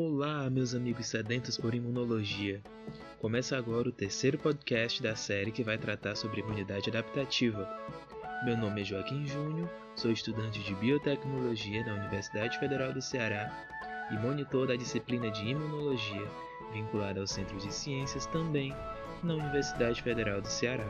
Olá, meus amigos sedentos por imunologia. Começa agora o terceiro podcast da série que vai tratar sobre imunidade adaptativa. Meu nome é Joaquim Júnior, sou estudante de biotecnologia na Universidade Federal do Ceará e monitor da disciplina de imunologia, vinculada ao Centro de Ciências também na Universidade Federal do Ceará.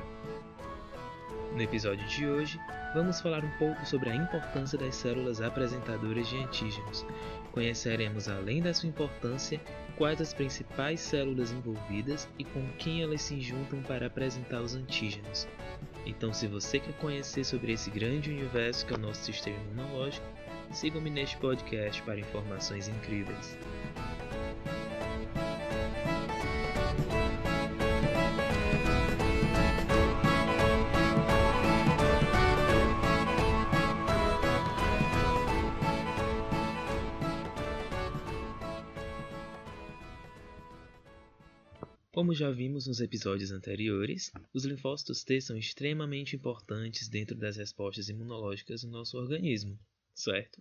No episódio de hoje, vamos falar um pouco sobre a importância das células apresentadoras de antígenos. Conheceremos, além da sua importância, quais as principais células envolvidas e com quem elas se juntam para apresentar os antígenos. Então, se você quer conhecer sobre esse grande universo que é o nosso sistema imunológico, siga-me neste podcast para informações incríveis. Como já vimos nos episódios anteriores, os linfócitos T são extremamente importantes dentro das respostas imunológicas do nosso organismo, certo?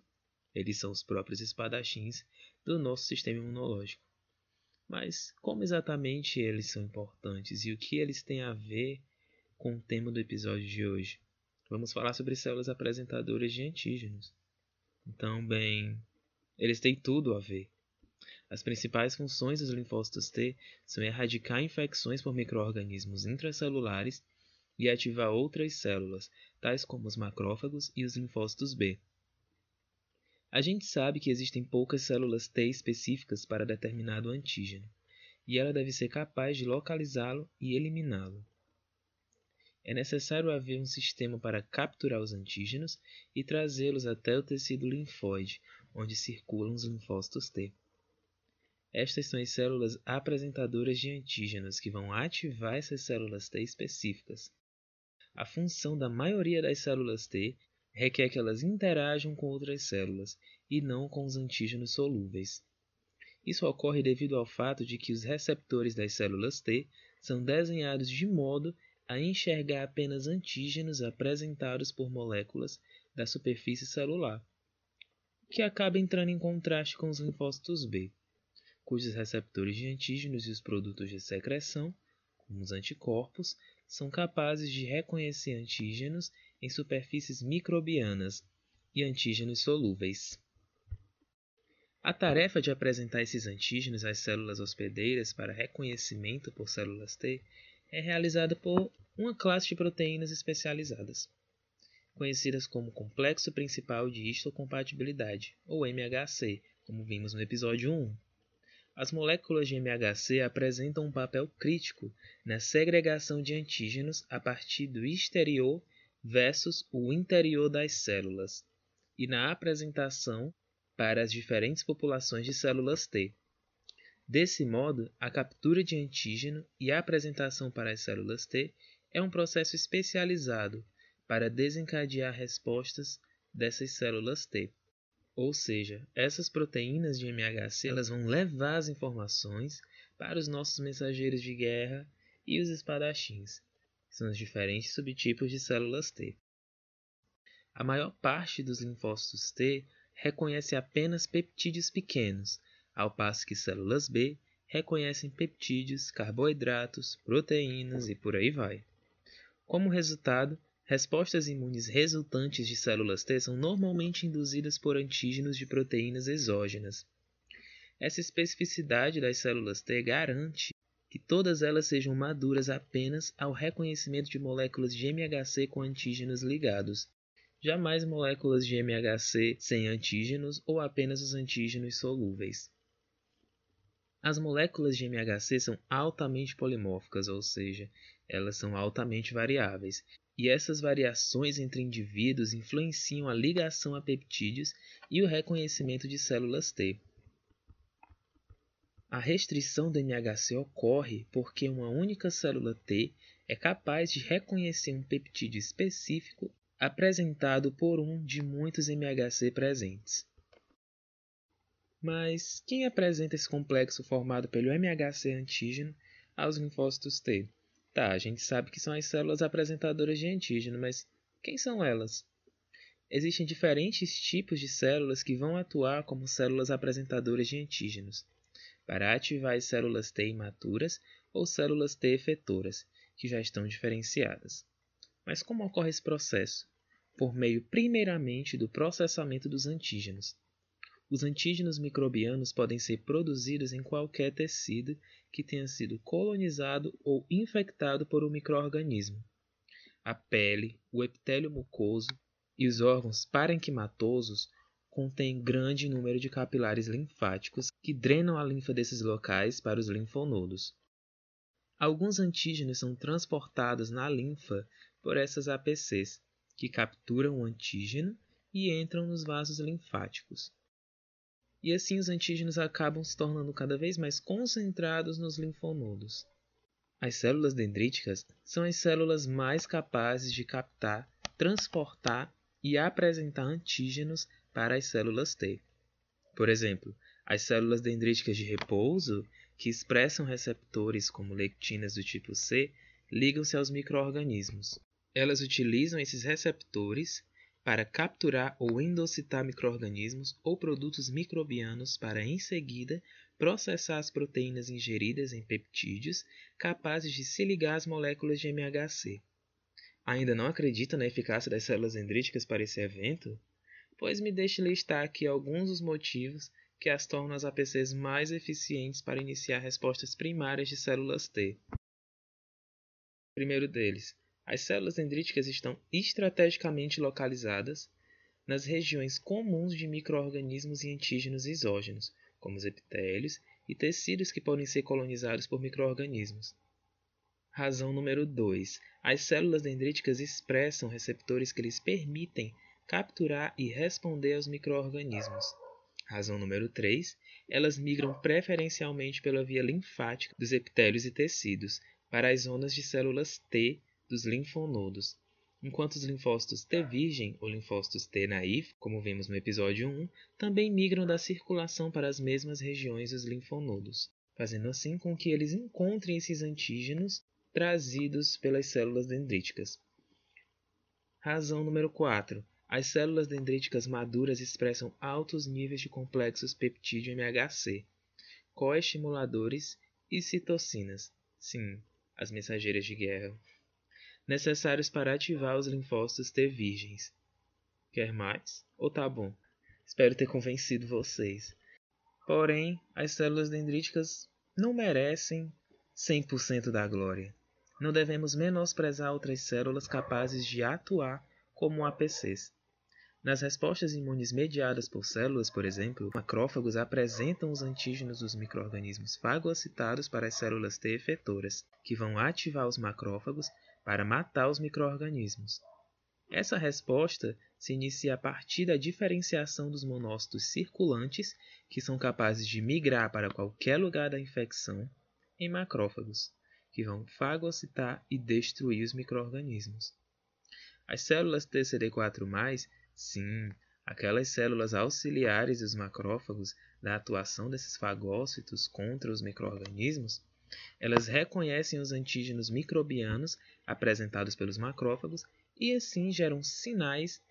Eles são os próprios espadachins do nosso sistema imunológico. Mas como exatamente eles são importantes e o que eles têm a ver com o tema do episódio de hoje? Vamos falar sobre células apresentadoras de antígenos. Então, bem, eles têm tudo a ver. As principais funções dos linfócitos T são erradicar infecções por microorganismos intracelulares e ativar outras células, tais como os macrófagos e os linfócitos B. A gente sabe que existem poucas células T específicas para determinado antígeno, e ela deve ser capaz de localizá-lo e eliminá-lo. É necessário haver um sistema para capturar os antígenos e trazê-los até o tecido linfóide, onde circulam os linfócitos T. Estas são as células apresentadoras de antígenos que vão ativar essas células T específicas. A função da maioria das células T requer que elas interajam com outras células e não com os antígenos solúveis. Isso ocorre devido ao fato de que os receptores das células T são desenhados de modo a enxergar apenas antígenos apresentados por moléculas da superfície celular, que acaba entrando em contraste com os linfócitos B cujos receptores de antígenos e os produtos de secreção, como os anticorpos, são capazes de reconhecer antígenos em superfícies microbianas e antígenos solúveis. A tarefa de apresentar esses antígenos às células hospedeiras para reconhecimento por células T é realizada por uma classe de proteínas especializadas, conhecidas como complexo principal de histocompatibilidade, ou MHC, como vimos no episódio 1. As moléculas de MHC apresentam um papel crítico na segregação de antígenos a partir do exterior versus o interior das células e na apresentação para as diferentes populações de células T. Desse modo, a captura de antígeno e a apresentação para as células T é um processo especializado para desencadear respostas dessas células T. Ou seja, essas proteínas de MHC elas vão levar as informações para os nossos mensageiros de guerra e os espadachins, são os diferentes subtipos de células T. A maior parte dos linfócitos T reconhece apenas peptídeos pequenos, ao passo que células B reconhecem peptídeos, carboidratos, proteínas e por aí vai. Como resultado, Respostas imunes resultantes de células T são normalmente induzidas por antígenos de proteínas exógenas. Essa especificidade das células T garante que todas elas sejam maduras apenas ao reconhecimento de moléculas de MHC com antígenos ligados, jamais moléculas de MHC sem antígenos ou apenas os antígenos solúveis. As moléculas de MHC são altamente polimórficas, ou seja, elas são altamente variáveis, e essas variações entre indivíduos influenciam a ligação a peptídeos e o reconhecimento de células T. A restrição do MHC ocorre porque uma única célula T é capaz de reconhecer um peptídeo específico apresentado por um de muitos MHC presentes. Mas quem apresenta esse complexo formado pelo MHC antígeno aos linfócitos T? Tá, a gente sabe que são as células apresentadoras de antígeno, mas quem são elas? Existem diferentes tipos de células que vão atuar como células apresentadoras de antígenos, para ativar as células T imaturas ou células T efetoras, que já estão diferenciadas. Mas como ocorre esse processo? Por meio, primeiramente, do processamento dos antígenos. Os antígenos microbianos podem ser produzidos em qualquer tecido que tenha sido colonizado ou infectado por um microorganismo. A pele, o epitélio mucoso e os órgãos parenquimatosos contêm grande número de capilares linfáticos que drenam a linfa desses locais para os linfonodos. Alguns antígenos são transportados na linfa por essas APCs, que capturam o antígeno e entram nos vasos linfáticos. E assim os antígenos acabam se tornando cada vez mais concentrados nos linfonodos. As células dendríticas são as células mais capazes de captar, transportar e apresentar antígenos para as células T. Por exemplo, as células dendríticas de repouso, que expressam receptores como lectinas do tipo C, ligam-se aos microorganismos. Elas utilizam esses receptores para capturar ou endocitar microorganismos ou produtos microbianos para, em seguida, processar as proteínas ingeridas em peptídeos capazes de se ligar às moléculas de MHC. Ainda não acredita na eficácia das células dendríticas para esse evento? Pois me deixe listar aqui alguns dos motivos que as tornam as APCs mais eficientes para iniciar respostas primárias de células T. Primeiro deles, as células dendríticas estão estrategicamente localizadas nas regiões comuns de microorganismos e antígenos exógenos, como os epitélios e tecidos que podem ser colonizados por microorganismos. Razão número 2. As células dendríticas expressam receptores que lhes permitem capturar e responder aos microorganismos. Razão número 3. Elas migram preferencialmente pela via linfática dos epitélios e tecidos para as zonas de células T dos linfonodos, enquanto os linfócitos T virgem ou linfócitos T naif, como vimos no episódio 1, também migram da circulação para as mesmas regiões dos linfonodos, fazendo assim com que eles encontrem esses antígenos trazidos pelas células dendríticas. Razão número 4. As células dendríticas maduras expressam altos níveis de complexos peptídeo MHC, coestimuladores e citocinas. Sim, as mensageiras de guerra necessários para ativar os linfócitos T virgens. Quer mais? Ou tá bom? Espero ter convencido vocês. Porém, as células dendríticas não merecem 100% da glória. Não devemos menosprezar outras células capazes de atuar como APCs. Nas respostas imunes mediadas por células, por exemplo, macrófagos apresentam os antígenos dos microrganismos fagocitados para as células T efetoras, que vão ativar os macrófagos para matar os microorganismos. Essa resposta se inicia a partir da diferenciação dos monócitos circulantes, que são capazes de migrar para qualquer lugar da infecção, em macrófagos, que vão fagocitar e destruir os microorganismos. As células TCD4+, sim, aquelas células auxiliares dos macrófagos da atuação desses fagócitos contra os microorganismos, elas reconhecem os antígenos microbianos apresentados pelos macrófagos e assim geram sinais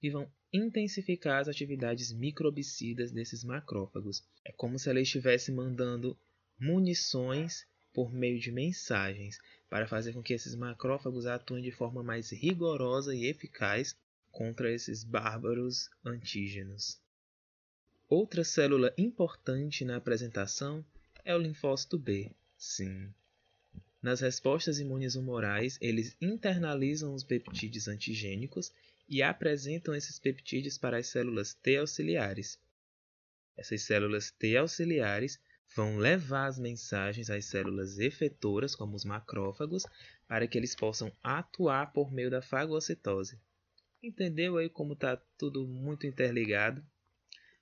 que vão intensificar as atividades microbicidas desses macrófagos. É como se ela estivesse mandando munições por meio de mensagens para fazer com que esses macrófagos atuem de forma mais rigorosa e eficaz contra esses bárbaros antígenos. Outra célula importante na apresentação é o linfócito B. Sim, nas respostas imunes humorais, eles internalizam os peptídeos antigênicos e apresentam esses peptídeos para as células T auxiliares. Essas células T auxiliares vão levar as mensagens às células efetoras, como os macrófagos, para que eles possam atuar por meio da fagocitose. Entendeu aí como está tudo muito interligado?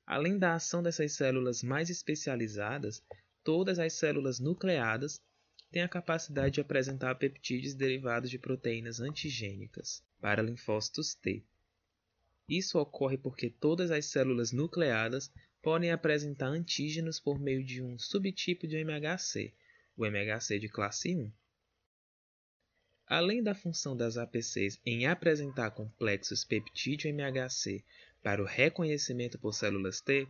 Além da ação dessas células mais especializadas, todas as células nucleadas tem a capacidade de apresentar peptídeos derivados de proteínas antigênicas para linfócitos T. Isso ocorre porque todas as células nucleadas podem apresentar antígenos por meio de um subtipo de MHC, o MHC de classe 1. Além da função das APCs em apresentar complexos peptídeo-MHC para o reconhecimento por células T,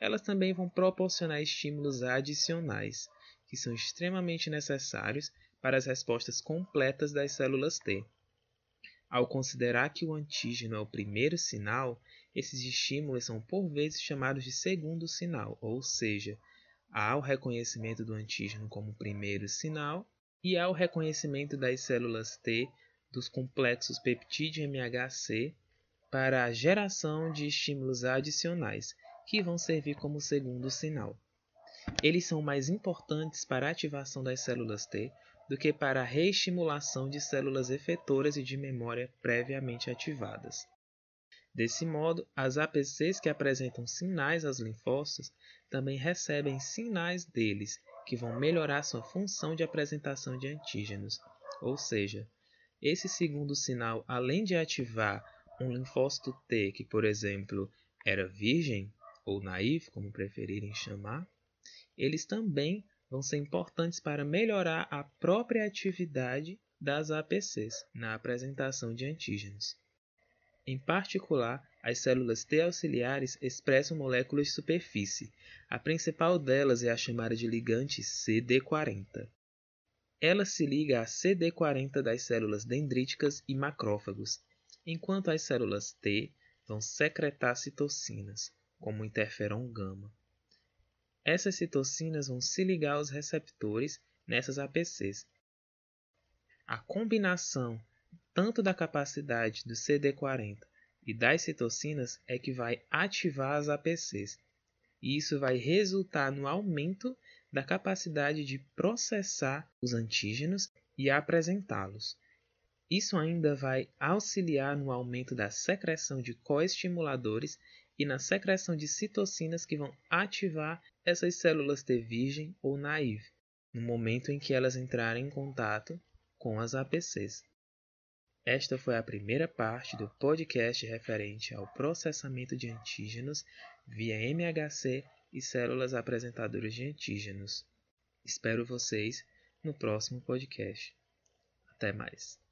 elas também vão proporcionar estímulos adicionais, que são extremamente necessários para as respostas completas das células T. Ao considerar que o antígeno é o primeiro sinal, esses estímulos são por vezes chamados de segundo sinal, ou seja, há o reconhecimento do antígeno como primeiro sinal e há o reconhecimento das células T dos complexos peptídeo MHC para a geração de estímulos adicionais, que vão servir como segundo sinal. Eles são mais importantes para a ativação das células T do que para a reestimulação de células efetoras e de memória previamente ativadas. Desse modo, as APCs que apresentam sinais aos linfócitos também recebem sinais deles, que vão melhorar sua função de apresentação de antígenos. Ou seja, esse segundo sinal, além de ativar um linfócito T que, por exemplo, era virgem ou naive, como preferirem chamar, eles também vão ser importantes para melhorar a própria atividade das APCs na apresentação de antígenos. Em particular, as células T auxiliares expressam moléculas de superfície. A principal delas é a chamada de ligante CD40. Ela se liga a CD40 das células dendríticas e macrófagos, enquanto as células T vão secretar citocinas, como o interferon gama. Essas citocinas vão se ligar aos receptores nessas APCs. A combinação tanto da capacidade do CD40 e das citocinas é que vai ativar as APCs. E isso vai resultar no aumento da capacidade de processar os antígenos e apresentá-los. Isso ainda vai auxiliar no aumento da secreção de coestimuladores e na secreção de citocinas que vão ativar essas células T virgem ou naive, no momento em que elas entrarem em contato com as APCs. Esta foi a primeira parte do podcast referente ao processamento de antígenos via MHC e células apresentadoras de antígenos. Espero vocês no próximo podcast. Até mais.